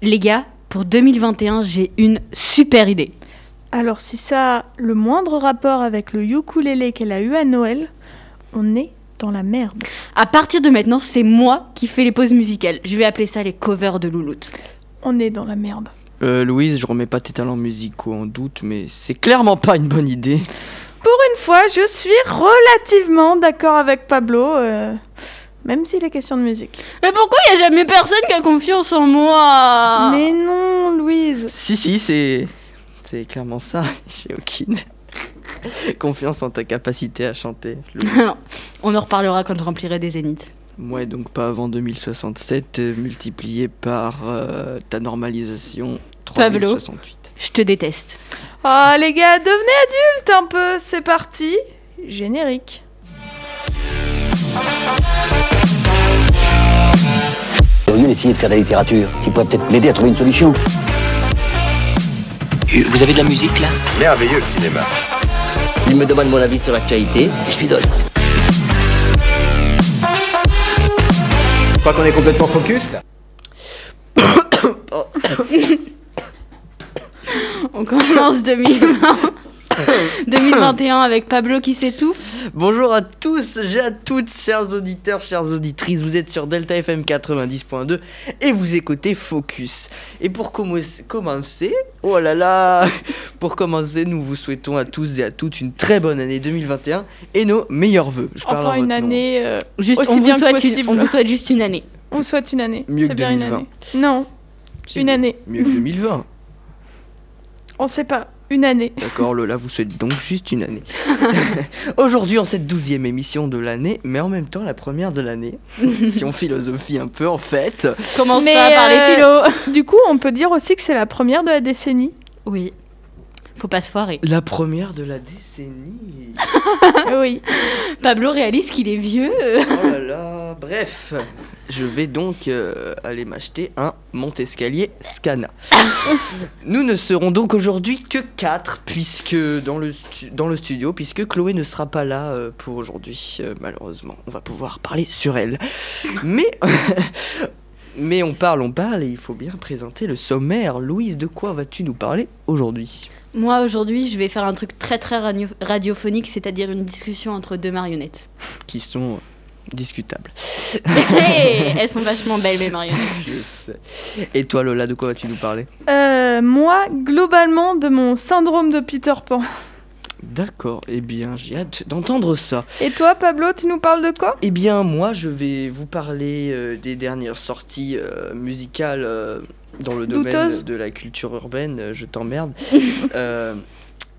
Les gars, pour 2021, j'ai une super idée. Alors si ça a le moindre rapport avec le ukulélé qu'elle a eu à Noël, on est dans la merde. À partir de maintenant, c'est moi qui fais les pauses musicales. Je vais appeler ça les covers de Louloute. On est dans la merde. Euh, Louise, je remets pas tes talents musicaux en doute, mais c'est clairement pas une bonne idée. Pour une fois, je suis relativement d'accord avec Pablo, euh, même s'il est question de musique. Mais pourquoi il y a jamais personne qui a confiance en moi? Mais non, Louise. Si, si, c'est. C'est clairement ça, j'ai aucune. Confiance en ta capacité à chanter. Louise. On en reparlera quand je remplirai des zéniths. Ouais, donc pas avant 2067, euh, multiplié par euh, ta normalisation Pablo. 3068. Je te déteste. Oh les gars, devenez adultes un peu, c'est parti. Générique. D'essayer de faire de la littérature, tu pourrais peut-être m'aider à trouver une solution. Vous avez de la musique là? Merveilleux le cinéma. Il me demande mon avis sur l'actualité et je lui donne. Je crois qu'on est complètement focus là. On commence 2020. 2021 avec Pablo qui s'étouffe. Bonjour à tous, j'ai à toutes, chers auditeurs, chères auditrices. Vous êtes sur Delta FM 90.2 et vous écoutez Focus. Et pour commencer, oh là là, pour commencer, nous vous souhaitons à tous et à toutes une très bonne année 2021 et nos meilleurs vœux. Je parle en Enfin une votre nom. année, euh, Juste, Aussi on, vous bien que souhaite une- possible. on vous souhaite juste une année. on vous souhaite une année. Mieux C'est que bien une 2020. année. Non, une année. Mieux que 2020. On sait pas. Une année. D'accord, Lola vous souhaite donc juste une année. Aujourd'hui, en cette douzième émission de l'année, mais en même temps la première de l'année, si on philosophie un peu en fait. Commence Mais, pas par les euh, philos. Du coup, on peut dire aussi que c'est la première de la décennie. Oui. Faut pas se foirer. La première de la décennie. oui. Pablo réalise qu'il est vieux. Oh là là, bref. Je vais donc euh, aller m'acheter un monte-escalier Scana. Nous ne serons donc aujourd'hui que 4 puisque dans le, dans le studio, puisque Chloé ne sera pas là euh, pour aujourd'hui, euh, malheureusement. On va pouvoir parler sur elle. Mais, mais on parle, on parle et il faut bien présenter le sommaire. Louise, de quoi vas-tu nous parler aujourd'hui? Moi aujourd'hui, je vais faire un truc très très radio- radiophonique, c'est-à-dire une discussion entre deux marionnettes. Qui sont discutables. Hey, elles sont vachement belles mes marionnettes. Je sais. Et toi Lola, de quoi vas-tu nous parler? Euh, moi, globalement, de mon syndrome de Peter Pan. D'accord, eh bien j'ai hâte d'entendre ça. Et toi, Pablo, tu nous parles de quoi? Eh bien moi je vais vous parler euh, des dernières sorties euh, musicales euh, dans le domaine de la culture urbaine, euh, je t'emmerde. Euh,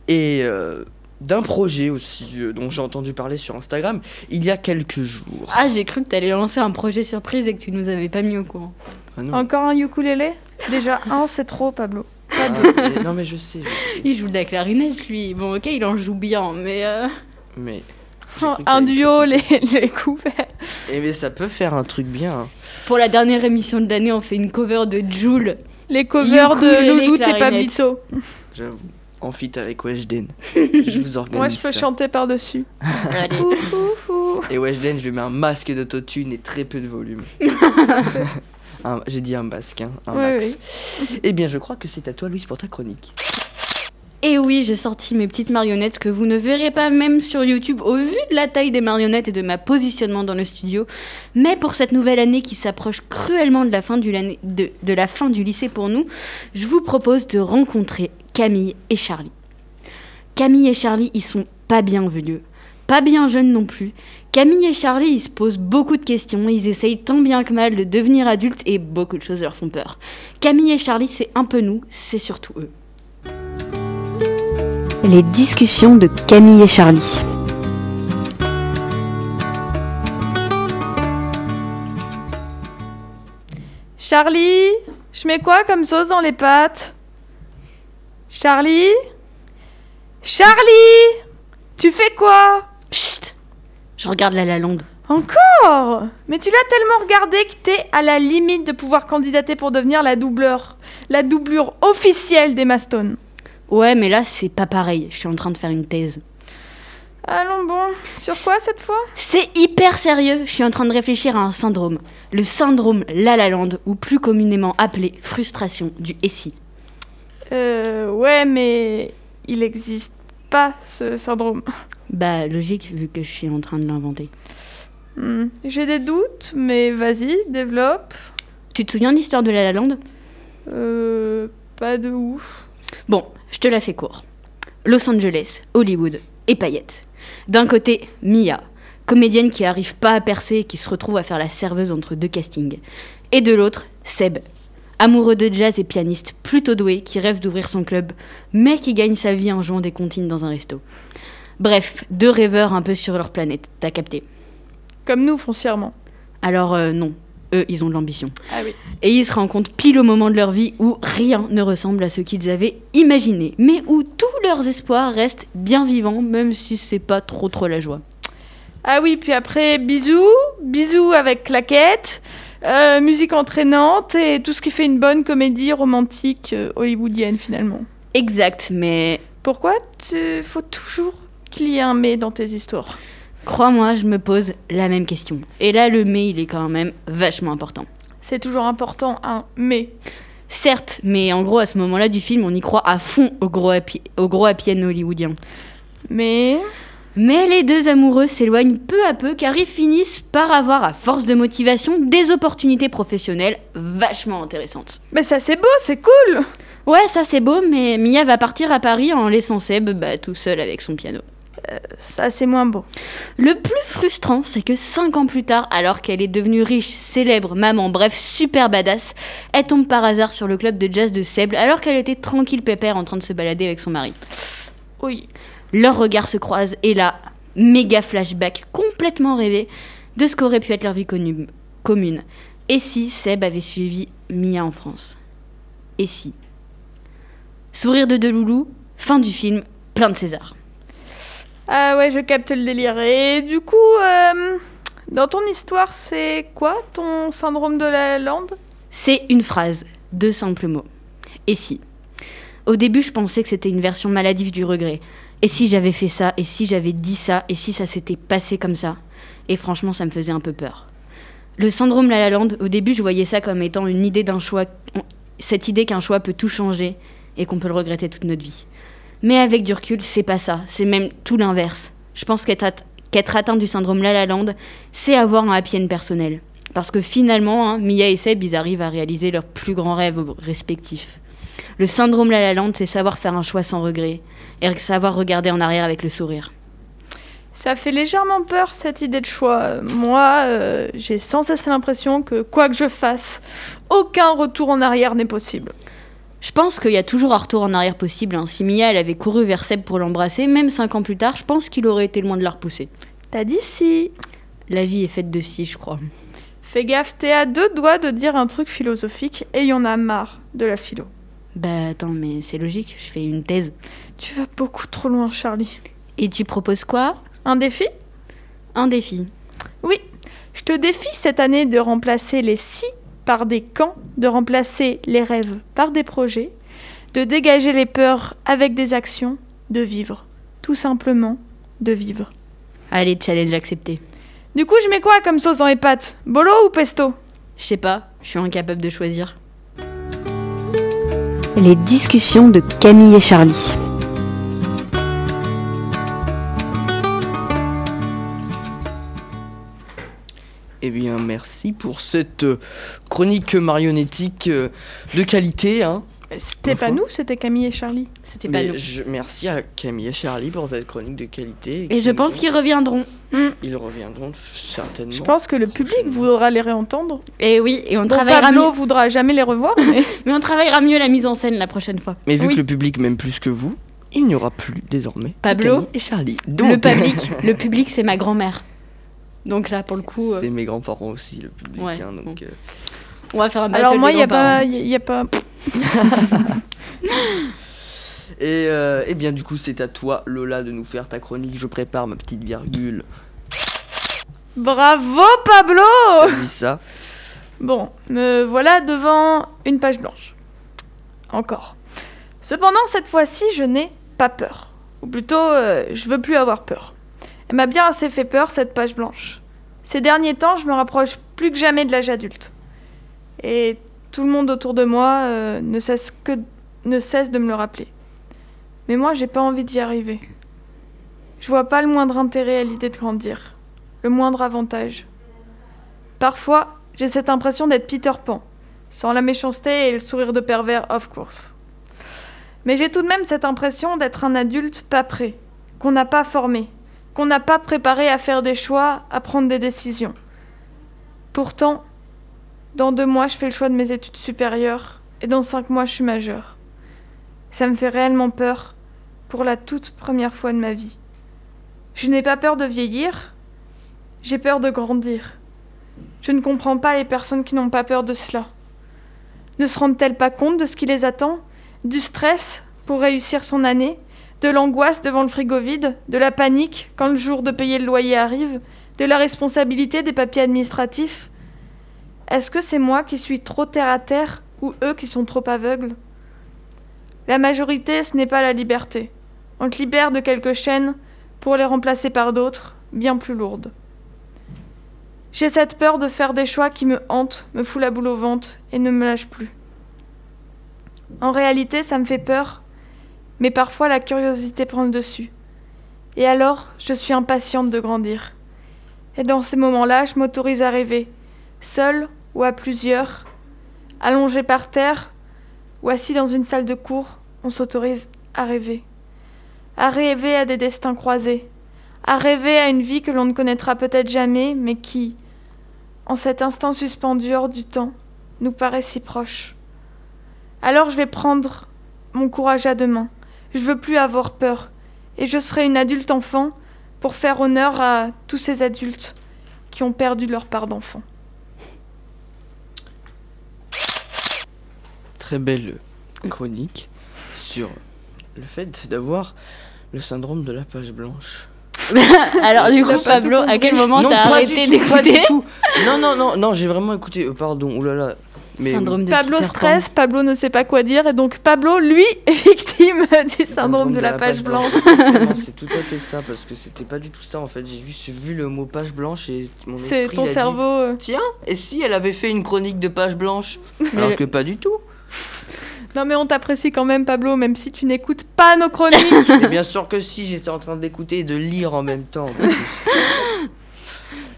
et euh, d'un projet aussi euh, dont j'ai entendu parler sur Instagram il y a quelques jours. Ah, j'ai cru que t'allais lancer un projet surprise et que tu nous avais pas mis au courant. Ah non, Encore un ukulélé? Déjà, un, c'est trop, Pablo. Ah, mais- non mais je sais, je sais, Il joue de la clarinette lui. Bon ok, il en joue bien, mais... euh, mais... j'ai cru que un t'allais duo, les, les couverts. Eh mais ça peut faire un truc bien. hein. Pour la dernière émission de l'année, on fait une cover de Joule. Les covers de Ukulélé, Louloute et clarinette. Pablito. J'avoue. En fit avec Weshden. je vous organise Moi, je peux ça. chanter par-dessus. Allez. Ouh, ouh, ouh. Et Weshden, je lui mets un masque d'autotune et très peu de volume. Un- J'ai dit un masque, hein, un Oui, max. Eh bien, je crois que c'est à toi, Louise, pour ta chronique. Et oui, j'ai sorti mes petites marionnettes que vous ne verrez pas même sur YouTube au vu de la taille des marionnettes et de ma positionnement dans le studio. Mais pour cette nouvelle année qui s'approche cruellement de la, fin du l'année- de, de la fin du lycée pour nous, je vous propose de rencontrer Camille et Charlie. Camille et Charlie, ils sont pas bien vieux, pas bien jeunes non plus. Camille et Charlie, ils se posent beaucoup de questions, ils essayent tant bien que mal de devenir adultes et beaucoup de choses leur font peur. Camille et Charlie, c'est un peu nous, c'est surtout eux. Les discussions de Camille et Charlie. Charlie, je mets quoi comme sauce dans les pâtes? Charlie? Charlie Tu fais quoi? Chut Je regarde la Lalonde. Encore? Mais tu l'as tellement regardé que t'es à la limite de pouvoir candidater pour devenir la doubleur. La doublure officielle des Stones. Ouais, mais là, c'est pas pareil. Je suis en train de faire une thèse. Allons bon. Sur quoi cette fois? C'est hyper sérieux. Je suis en train de réfléchir à un syndrome. Le syndrome La La Land, ou plus communément appelé frustration du SI. Euh, ouais, mais il existe pas ce syndrome. Bah, logique, vu que je suis en train de l'inventer. Hmm, J'ai des doutes, mais vas-y, développe. Tu te souviens de l'histoire de La La Land? Euh, pas de ouf. Bon, je te la fais court. Los Angeles, Hollywood et paillettes. D'un côté, Mia, comédienne qui arrive pas à percer et qui se retrouve à faire la serveuse entre deux castings. Et de l'autre, Seb, amoureux de jazz et pianiste plutôt doué qui rêve d'ouvrir son club, mais qui gagne sa vie en jouant des comptines dans un resto. Bref, deux rêveurs un peu sur leur planète, t'as capté. Comme nous, foncièrement. Alors euh, non, eux, ils ont de l'ambition. Ah oui. Et ils se rencontrent pile au moment de leur vie où rien ne ressemble à ce qu'ils avaient imaginé, mais où tous leurs espoirs restent bien vivants, même si c'est pas trop trop la joie. Ah oui, puis après, bisous, bisous avec claquette, euh, musique entraînante et tout ce qui fait une bonne comédie romantique euh, hollywoodienne finalement. Exact, mais Pourquoi il faut toujours qu'il y ait un mais dans tes histoires? crois-moi, je me pose la même question. Et là, le mais, il est quand même vachement important. C'est toujours important un mais. Certes, mais en gros, à ce moment-là du film, on y croit à fond au gros happy, au gros happy end hollywoodien. Mais Mais les deux amoureux s'éloignent peu à peu car ils finissent par avoir, à force de motivation, des opportunités professionnelles vachement intéressantes. mais ça c'est beau, c'est cool. Ouais, ça c'est beau, mais Mia va partir à Paris en laissant Seb bah, tout seul avec son piano. Ça c'est moins beau. Le plus frustrant, c'est que 5 ans plus tard, alors qu'elle est devenue riche, célèbre, maman, bref, super badass, elle tombe par hasard sur le club de jazz de Seb alors qu'elle était tranquille pépère en train de se balader avec son mari. Oui. Leurs regards se croisent et là, méga flashback complètement rêvé de ce qu'aurait pu être leur vie connu- commune. Et si Seb avait suivi Mia en France? Et si? Sourire de Deloulou, fin du film, plein de César. Ah ouais, je capte le délire. Et du coup, euh, dans ton histoire, c'est quoi ton syndrome de la lande? C'est une phrase, deux simples mots. Et si? Au début, je pensais que c'était une version maladive du regret. Et si j'avais fait ça Et si j'avais dit ça Et si ça s'était passé comme ça? Et franchement, ça me faisait un peu peur. Le syndrome La La Land, au début, je voyais ça comme étant une idée d'un choix, cette idée qu'un choix peut tout changer et qu'on peut le regretter toute notre vie. Mais avec du recul, c'est pas ça, c'est même tout l'inverse. Je pense qu'être at- qu'être atteint du syndrome La La Land, c'est avoir un happy end personnel. Parce que finalement, hein, Mia et Seb, ils arrivent à réaliser leurs plus grands rêves respectifs. Le syndrome La La Land, c'est savoir faire un choix sans regret et savoir regarder en arrière avec le sourire. Ça fait légèrement peur cette idée de choix. Moi, euh, j'ai sans cesse l'impression que quoi que je fasse, aucun retour en arrière n'est possible. Je pense qu'il y a toujours un retour en arrière possible. hein. Si Mia, elle avait couru vers Seb pour l'embrasser, même cinq ans plus tard, je pense qu'il aurait été loin de la repousser. T'as dit si. La vie est faite de si, je crois. Fais gaffe, t'es à deux doigts de dire un truc philosophique et y en a marre de la philo. Bah attends, mais c'est logique, je fais une thèse. Tu vas beaucoup trop loin, Charlie. Et tu proposes quoi? Un défi? Un défi. Oui. Je te défie cette année de remplacer les si par des quand, de remplacer les rêves par des projets, de dégager les peurs avec des actions, de vivre. Tout simplement, de vivre. Allez, challenge accepté. Du coup, je mets quoi comme sauce dans les pâtes? Bolo ou pesto? Je sais pas, je suis incapable de choisir. Les discussions de Camille et Charlie. Eh bien, merci pour cette euh, chronique marionnettique euh, de qualité. Hein. C'était Ma pas nous, c'était Camille et Charlie. C'était pas nous. je- merci à Camille et Charlie pour cette chronique de qualité. Et je pense qu'ils reviendront. ils reviendront certainement. Je pense que le public voudra les réentendre. Et oui, et on Bon, travaillera Pablo mieux. voudra jamais les revoir, mais Mais on travaillera mieux la mise en scène la prochaine fois. Mais vu Oui. que le public m'aime plus que vous, il n'y aura plus désormais Pablo, Camille et Charlie. Donc, Le public, le public, c'est ma grand-mère. Donc là, pour le coup, euh, c'est mes grands-parents aussi, le public. Ouais. hein, donc, euh, on va faire un battle alors moi, il y a a pas. Et, euh, eh bien, du coup, c'est à toi, Lola, de nous faire ta chronique. Je prépare ma petite virgule. Bravo Pablo T'as vu ça? Bon, me voilà devant une page blanche. Encore. Cependant, cette fois-ci, je n'ai pas peur. Ou plutôt, euh, je veux plus avoir peur. Elle m'a bien assez fait peur, cette page blanche. Ces derniers temps, je me rapproche plus que jamais de l'âge adulte. Et tout le monde autour de moi euh, ne, cesse ne cesse de me le rappeler. Mais moi, j'ai pas envie d'y arriver. Je vois pas le moindre intérêt à l'idée de grandir, le moindre avantage. Parfois, j'ai cette impression d'être Peter Pan, sans la méchanceté et le sourire de pervers, of course. Mais j'ai tout de même cette impression d'être un adulte pas prêt, qu'on n'a pas formé, qu'on n'a pas préparé à faire des choix, à prendre des décisions. Pourtant, dans deux mois, je fais le choix de mes études supérieures, et dans cinq mois, je suis majeure. Ça me fait réellement peur, pour la toute première fois de ma vie. Je n'ai pas peur de vieillir, j'ai peur de grandir. Je ne comprends pas les personnes qui n'ont pas peur de cela. Ne se rendent-elles pas compte de ce qui les attend Du stress pour réussir son année De l'angoisse devant le frigo vide De la panique quand le jour de payer le loyer arrive De la responsabilité des papiers administratifs Est-ce que c'est moi qui suis trop terre à terre ou eux qui sont trop aveugles? La majorité, ce n'est pas la liberté. On te libère de quelques chaînes pour les remplacer par d'autres, bien plus lourdes. J'ai cette peur de faire des choix qui me hantent, me fout la boule au ventre et ne me lâche plus. En réalité, ça me fait peur, mais parfois la curiosité prend le dessus. Et alors, je suis impatiente de grandir. Et dans ces moments-là, je m'autorise à rêver, seule ou à plusieurs, allongée par terre ou assis dans une salle de cours, on s'autorise à rêver. À rêver à des destins croisés, à rêver à une vie que l'on ne connaîtra peut-être jamais, mais qui, en cet instant suspendu hors du temps, nous paraît si proche. Alors je vais prendre mon courage à deux mains. Je veux plus avoir peur, et je serai une adulte enfant pour faire honneur à tous ces adultes qui ont perdu leur part d'enfant. Très belle chronique sur le fait d'avoir le syndrome de la page blanche. Alors du coup, Pablo, à quel moment t'as arrêté d'écouter. Non, non, non, non, j'ai vraiment écouté. euh, pardon, oulala. Mais Syndrome de Pablo Peter Pan. stresse, Pablo ne sait pas quoi dire, et donc Pablo, lui, est victime du syndrome de la page blanche. Exactement, c'est tout à fait ça, parce que c'était pas du tout ça en fait. J'ai juste vu le mot page blanche et mon C'est esprit ton il a dit, cerveau. euh, Tiens, et si elle avait fait une chronique de page blanche? Alors le- que pas du tout. Non mais on t'apprécie quand même Pablo, même si tu n'écoutes pas nos chroniques. Et bien sûr que si, j'étais en train d'écouter et de lire en même temps.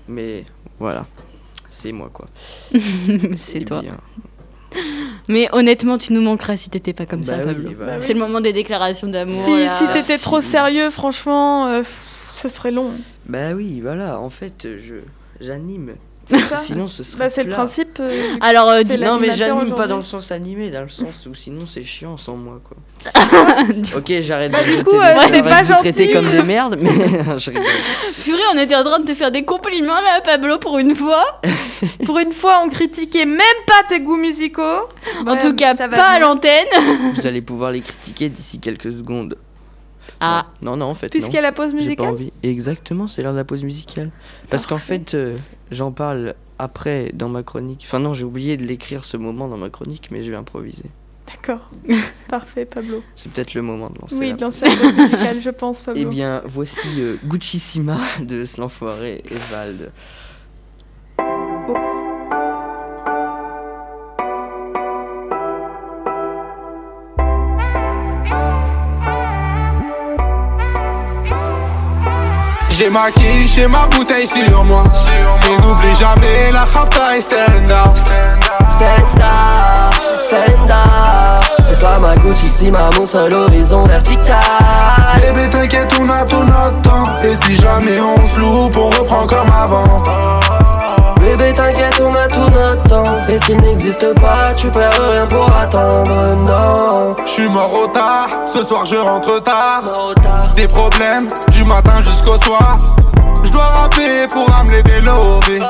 Mais voilà, c'est moi quoi. C'est Eh toi. bien, Mais honnêtement, tu nous manqueras si t'étais pas comme bah ça, oui, Pablo. bah Bah oui. C'est le moment des déclarations d'amour. si là. si t'étais si. trop sérieux, franchement, euh, pff, ce serait long. Bah oui, voilà, en fait, je j'anime. Ça Sinon, ce serait Bah c'est le principe. euh, du- Alors, euh, dis- Non, mais j'anime pas dans le sens animé, dans le sens où sinon c'est chiant sans moi quoi. du- Ok, j'arrête de Bah, du jeter coup, euh, de pas vous traiter comme des merdes, mais je rigole. purée, on était en train de te faire des compliments là, Pablo, pour une fois. Pour une fois, on critiquait même pas tes goûts musicaux. en tout cas, ça va pas à l'antenne. Vous allez pouvoir les critiquer d'ici quelques secondes. Ah, Non, non, en fait, Puisqu'il y a la pause pas musicale. envie. Exactement, c'est l'heure de la pause musicale. Parce qu'en fait, euh, j'en parle après dans ma chronique. Enfin non, j'ai oublié de l'écrire ce moment dans ma chronique, mais je vais improviser. D'accord. Parfait, Pablo. C'est peut-être le moment de lancer Oui, la de lancer la musicale, je pense, Pablo. Eh bien, voici euh, Gucci-Sima de l'enfoiré et Vald. J'ai ma quiche et ma bouteille sur moi. Et n'oublie jamais la rapta et stand up Stand up, stand up C'est toi ma Gucci, si ma mon seul horizon vertical. Bébé t'inquiète on a tout notre temps. Et si jamais on se loupe on reprend comme avant T'inquiète on a tout notre temps. Et s'il n'existe pas tu perds rien pour attendre. Non. Je suis mort au tard, ce soir je rentre tard. Des problèmes du matin jusqu'au soir Je dois rapper pour ramener des lovés.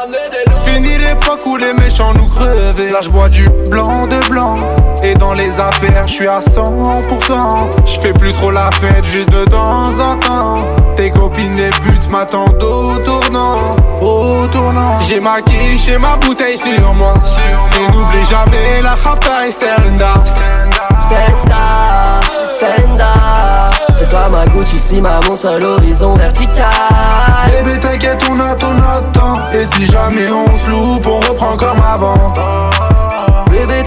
Fini l'époque où les méchants nous crevaient. Là je bois du blanc de blanc. Et dans les affaires je suis à 100% Je fais plus trop la fête juste de temps en temps. Tes copines les buts m'attendent au tournant. Au tournant. J'ai ma quiche et ma bouteille sur moi. Et n'oublie jamais la rapta et stand up C'est toi ma Gucci, ici, ma mon seul horizon vertical. Bébé t'inquiète on a ton temps Et si jamais on se loupe on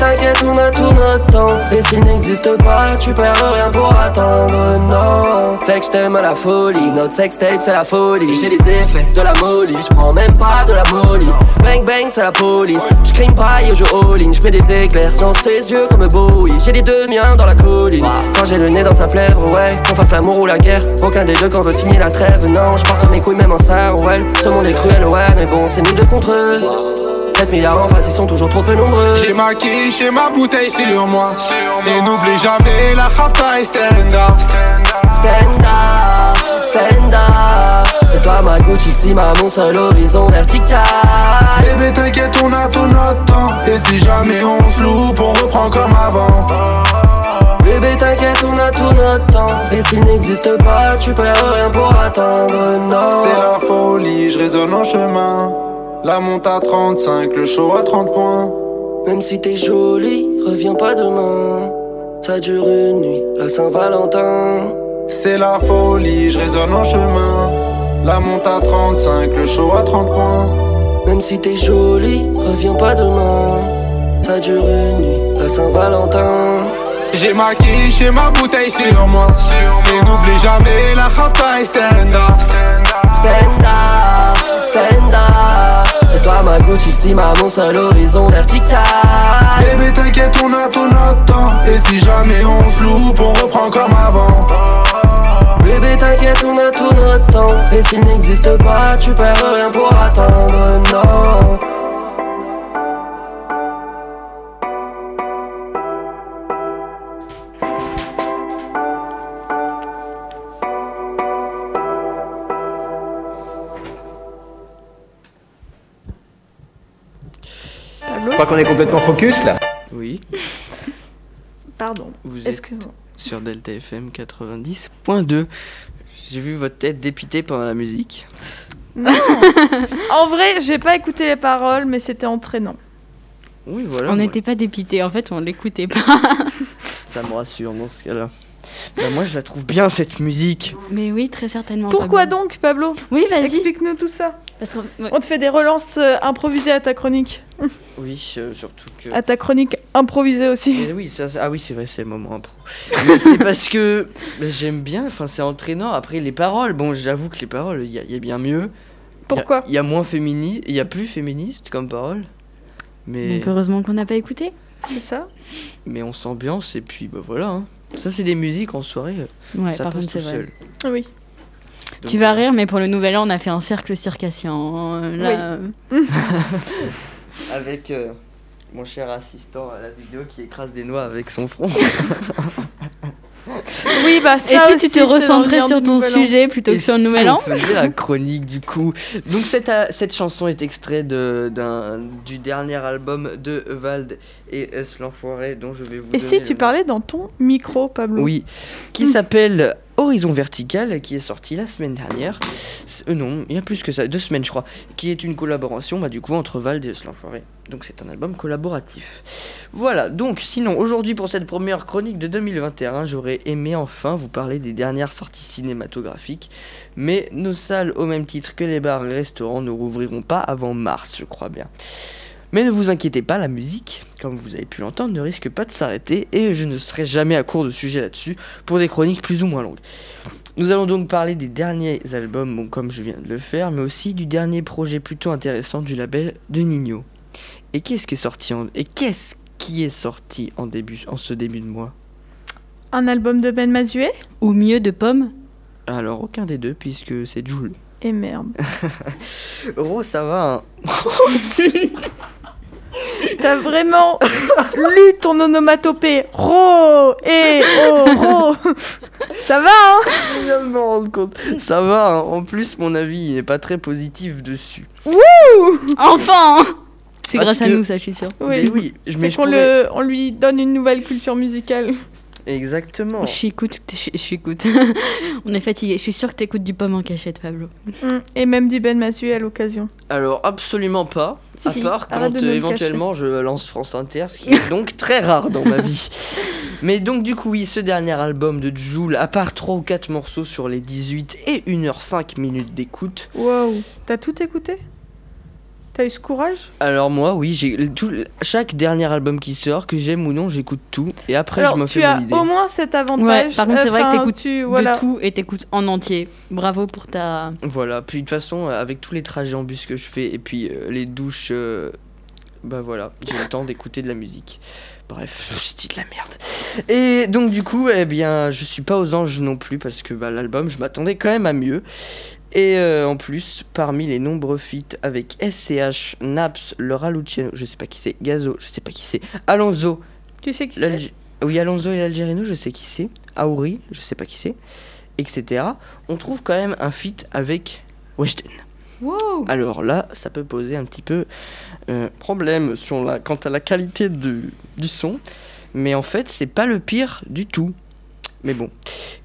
t'inquiète on a tout notre temps. Et s'il n'existe pas tu perds rien pour attendre. Non Fait que à la folie. Notre sextape c'est la folie. J'ai les effets de la molly J'prends même pas de la molly Bang bang c'est la police. J'crime pas et je all in J'mets des éclairs dans ses yeux comme Bowie J'ai les deux miens dans la colline. Quand j'ai le nez dans sa plèvre ouais. Qu'on fasse l'amour ou la guerre. Aucun des deux qu'on veut signer la trêve. Non j'porte mes couilles même en ouais Ce monde est cruel ouais mais bon c'est nous deux contre eux 7 milliards en face, ils sont toujours trop peu nombreux. J'ai ma quiche et ma bouteille sur moi. Et n'oublie jamais la rapta et stand up. Stand up, stand up. C'est toi ma Gucci, ici ma mon seul horizon vertical. Bébé t'inquiète, on a tout notre temps. Et si jamais on se loupe, on reprend comme avant. Bébé t'inquiète on a tout notre temps Et s'il n'existe pas tu perds rien pour attendre non C'est la folie, je résonne en chemin La monte à 35, le show à 30 points. Même si t'es jolie, reviens pas demain. Ça dure une nuit, la Saint-Valentin. C'est la folie, je résonne en chemin. La monte à 35, le show à 30 points. Même si t'es jolie, reviens pas demain. Ça dure une nuit, la Saint-Valentin. J'ai ma quiche et ma bouteille sur moi. Et n'oublie jamais la rapta et stand up. Stand up, stand up. Mon seul horizon vertical. Bébé t'inquiète, on a tout notre temps. Et si jamais on se loupe, on reprend comme avant. Bébé t'inquiète, on a tout notre temps. Et s'il n'existe pas, tu perds rien pour attendre, non. Qu'on est complètement focus là. Oui, Pardon. vous êtes Excuse-moi. sur Delta FM 90.2. J'ai vu votre tête dépitée pendant la musique. En vrai, j'ai pas écouté les paroles, mais c'était entraînant. Oui, voilà. On moi, n'était pas dépités, en fait, on l'écoutait pas. Ça me rassure dans ce cas-là. Bah, moi, je la trouve bien cette musique. Mais oui, très certainement. Pourquoi Pablo. donc, Pablo? Oui, vas-y. Explique-nous tout ça. Parce que- ouais. On te fait des relances euh, improvisées à ta chronique. Oui, euh, surtout que. À ta chronique improvisée aussi. Mais oui, ça, ça- ah oui, c'est vrai, c'est le moment impro. Mais c'est parce que j'aime bien, enfin, c'est entraînant. Après, les paroles, bon, j'avoue que les paroles, il y, a- il y a bien mieux. Pourquoi Il y, a moins féministe, il y a plus féministe comme parole. Mais, Donc heureusement qu'on n'a pas écouté. C'est ça mais on s'ambiance et puis bah voilà. hein. Ça, c'est des musiques en soirée, Ouais, ça par passe contre, c'est vrai. seul. Oui. Donc, Tu vas euh, rire, mais pour le nouvel an, on a fait un cercle circassien. hein. Là, euh, Avec euh, mon cher assistant à la vidéo qui écrase des noix avec son front. Oui, bah Et ça si aussi, tu te recentrais sur ton An. sujet plutôt que Et sur le si nouvel on an faisait la chronique du coup. Donc cette, euh, cette chanson est extraite de, d'un, du dernier album de Vald et S l'enfoiré dont je vais vous Et donner si tu nom. parlais dans ton micro, Pablo? Oui, qui s'appelle Horizon Vertical, qui est sorti la semaine dernière. Euh, non, il y a plus que ça, deux semaines je crois. Qui est une collaboration bah, du coup entre Vald et l'enfoiré. Donc c'est un album collaboratif. Voilà, donc sinon aujourd'hui pour cette première chronique de 2021, j'aurais aimé enfin vous parler des dernières sorties cinématographiques. Mais nos salles, au même titre que les bars et restaurants, ne rouvriront pas avant mars, je crois bien. Mais ne vous inquiétez pas, la musique, comme vous avez pu l'entendre, ne risque pas de s'arrêter et je ne serai jamais à court de sujet là-dessus pour des chroniques plus ou moins longues. Nous allons donc parler des derniers albums, bon, comme je viens de le faire, mais aussi du dernier projet plutôt intéressant du label de Nino. Et qu'est-ce qui est sorti en... et qu'est-ce qui est sorti en début en ce début de mois? Un album de Ben Mazuet? Ou mieux de pommes Alors aucun des deux puisque c'est Jules. Et merde. Ro, ça va. hein? T'as vraiment lu ton onomatopée. Ro et oh ro. Ça va, hein? Je viens de me rendre compte. Ça va. hein. En plus, mon avis n'est pas très positif dessus. Enfin hein C'est grâce à nous, ça, je suis sûre. Mais oui, je mais C'est je qu'on pourrais- le, on lui donne une nouvelle culture musicale. Exactement. Je suis écoute, je je suis écoute. On est fatigué. Je suis sûre que t'écoutes du pomme en cachette, Pablo. Mm. Et même du Ben Mazuet à l'occasion. Alors absolument pas, à part quand euh, éventuellement je lance France Inter, ce qui est donc très rare dans ma vie. Mais donc du coup oui, ce dernier album de Joule, à part 3 ou 4 morceaux sur les 18 et 1h05 minutes d'écoute, Wow. T'as tout écouté? T'as eu ce courage? Alors moi oui, j'ai tout chaque dernier album qui sort, que j'aime ou non, j'écoute tout et après Alors, je me tu fais as mon idée. au moins cet avantage. Ouais, par contre, c'est vrai que t'écoutes tu- voilà. de tout et t'écoutes en entier. Bravo pour ta. Voilà, puis de toute façon, avec tous les trajets en bus que je fais et puis euh, les douches, euh, bah voilà, j'ai le temps d'écouter de la musique. Bref, je dis de la merde. Et donc du coup, eh bien, je suis pas aux anges non plus parce que bah, l'album, je m'attendais quand même à mieux. Et euh, en plus, parmi les nombreux feats avec SCH, Naps, Laura Luciano, je sais pas qui c'est, Gazo, je sais pas qui c'est, Alonso, Tu sais qui c'est oui Alonso et l'Algérino, je sais qui c'est, Aouri, je sais pas qui c'est, etc. On trouve quand même un feat avec Weshden. Wow Alors là, ça peut poser un petit peu euh, problème sur la, quant à la qualité de- du son. Mais en fait, c'est pas le pire du tout. Mais bon,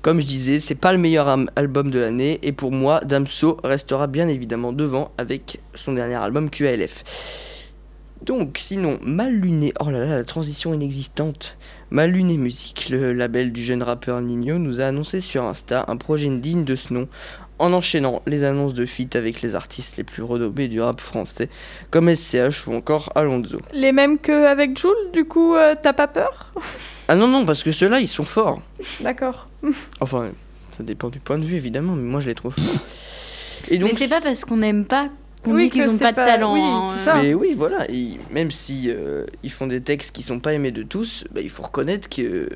comme je disais, c'est pas le meilleur album de l'année. Et pour moi, Damso restera bien évidemment devant avec son dernier album QALF. Donc, sinon, Mal Luné, oh là là, la transition inexistante. Mal Luné Musique, le label du jeune rappeur Nino, nous a annoncé sur Insta un projet digne de ce nom en enchaînant les annonces de feat avec les artistes les plus renommés du rap français, comme SCH ou encore Alonso. Les mêmes qu'avec Jules, du coup, euh, t'as pas peur? Ah non, non, parce que ceux-là, ils sont forts. D'accord. Enfin, ça dépend du point de vue, évidemment, mais moi, je les trouve forts. Et donc, Mais c'est pas parce qu'on n'aime pas qu'on Oui, dit qu'ils que ont c'est pas de pas- talent. oui, hein. c'est ça. Mais oui, voilà, et même si euh, ils font des textes qui sont pas aimés de tous, bah, il faut reconnaître que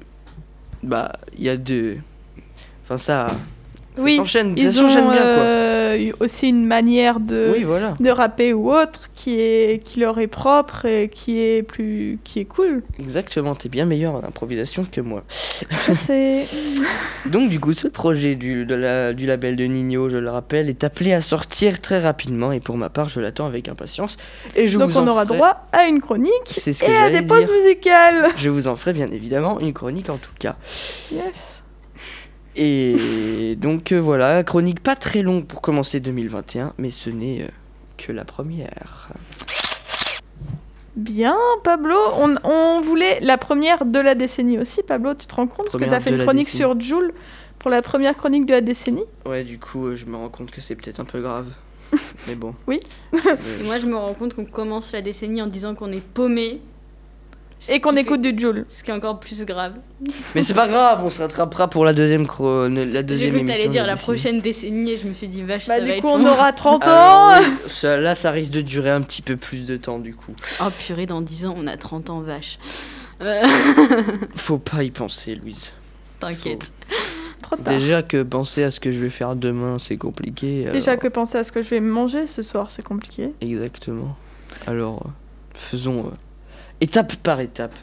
bah il y a de, enfin ça, ça Oui, s'enchaîne, Ils ont bien quoi. euh, eu aussi une manière de, Oui, voilà, de rapper ou autre qui, est, qui leur est propre et qui est, plus, qui est cool. exactement. T'es bien meilleur en improvisation que moi. Je sais. Donc du coup, ce projet du, de la- du label de Nino, je le rappelle, est appelé à sortir très rapidement et pour ma part, je l'attends avec impatience. Et je Donc vous on en aura ferai- droit à une chronique que et à des pauses musicales. Je vous en ferai bien évidemment une chronique en tout cas. Yes. Et donc euh, voilà, chronique pas très longue pour commencer 2021, mais ce n'est euh, que la première. Bien, Pablo. On, on voulait la première de la décennie aussi, Pablo. Tu te rends compte Première que tu as fait une chronique sur Joule pour la première chronique de la décennie? Ouais, du coup, euh, je me rends compte que c'est peut-être un peu grave. Mais bon. Oui. Et moi, je me rends compte qu'on commence la décennie en disant qu'on est paumé. Et qu'on écoute fait- du Joule. Ce qui est encore plus grave. Mais c'est pas grave, on se rattrapera pour la deuxième chro... la J'ai deuxième émission. t'allais dire la décennie. prochaine décennie et je me suis dit, vache, Bah, ça va du être coup, on long. aura 30 ans. Alors, oui, ça- là, ça risque de durer un petit peu plus de temps du coup. Oh purée, dans 10 ans, on a 30 ans, vache. Euh, Faut pas y penser, Louise. T'inquiète. Tard. Déjà que penser à ce que je vais faire demain, c'est compliqué. Déjà que penser à ce que je vais manger ce soir, c'est compliqué. Exactement. Alors, euh, faisons euh, étape par étape.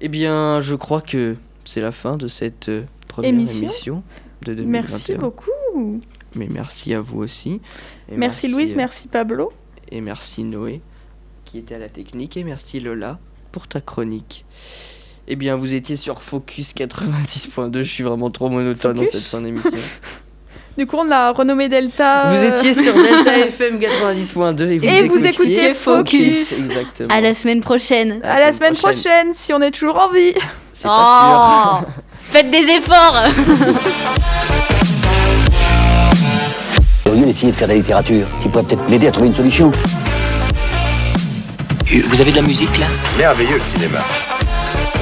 Eh bien, je crois que c'est la fin de cette euh, première Émission. émission, de 2021. Merci beaucoup. Mais merci à vous aussi. Et Merci, Louise, euh, merci Pablo. Et merci Noé, qui était à la technique. Et merci Lola pour ta chronique. Eh bien, vous étiez sur Focus 90.2. Je suis vraiment trop monotone dans Focus cette fin d'émission. Du coup, on a renommé Delta. Vous euh, étiez sur Delta FM 90.2 et vous, Et vous écoutiez écoutiez Focus. Exactement. À la semaine prochaine. À la semaine prochaine, si on est toujours en vie. C'est pas sûr. Oh Faites des efforts Au lieu d'essayer de faire de la littérature, tu pourrais peut-être m'aider à trouver une solution. Vous avez de la musique là? Merveilleux le cinéma.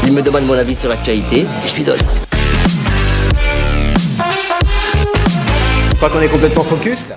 Il me demande mon avis sur l'actualité et je lui donne. Pas qu'on est complètement focus